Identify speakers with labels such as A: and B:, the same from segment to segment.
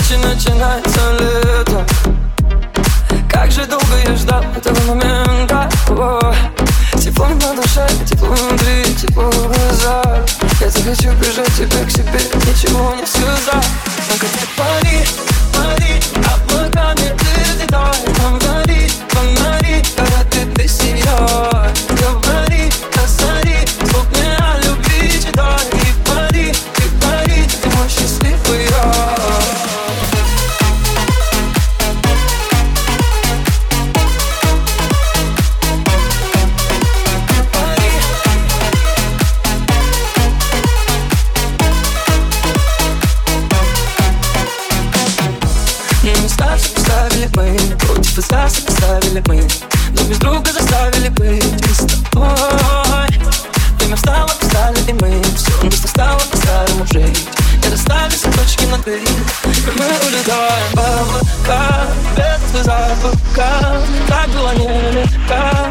A: начинается лето. Как же долго я ждал этого момента. О, Тепло на душе, тепло внутри, тепло в глазах. Я захочу прижать тебя к себе, ничего не сказав Только ты пари, пари, Против и за поставили мы Но без друга заставили быть с тобой. Время встало, встали и мы. Все вместе стало по-старому жить. Не расстались все точки над «и». И мы улетаем. В облака Без запаха Так было нелегко.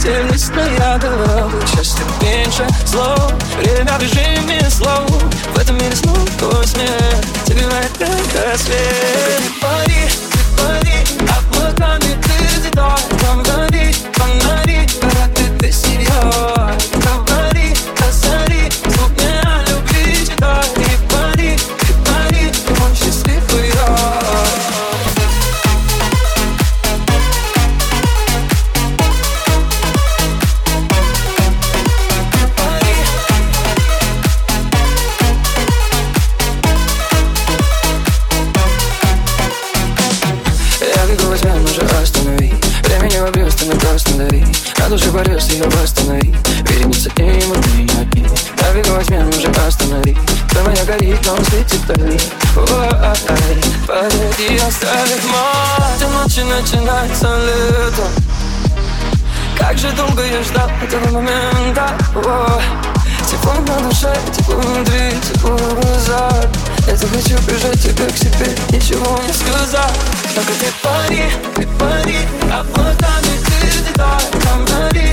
A: Телесная голова Счастье меньше слов. Время в режиме слов. В этом мире снова твой смех Согревает как рассвет душе порез, ее восстанови. Вереница и не одни Я бегу во тьме, уже останови. Твой моя горит, но светит вдали. Ой, Подойди, оставь мать ночи начинается лето Как же долго я ждал этого момента О, Тепло на душе, тепло внутри, тепло в глазах Я захочу прижать тебя к себе, ничего не сказав Только ты пари, ты пари, облаками music all company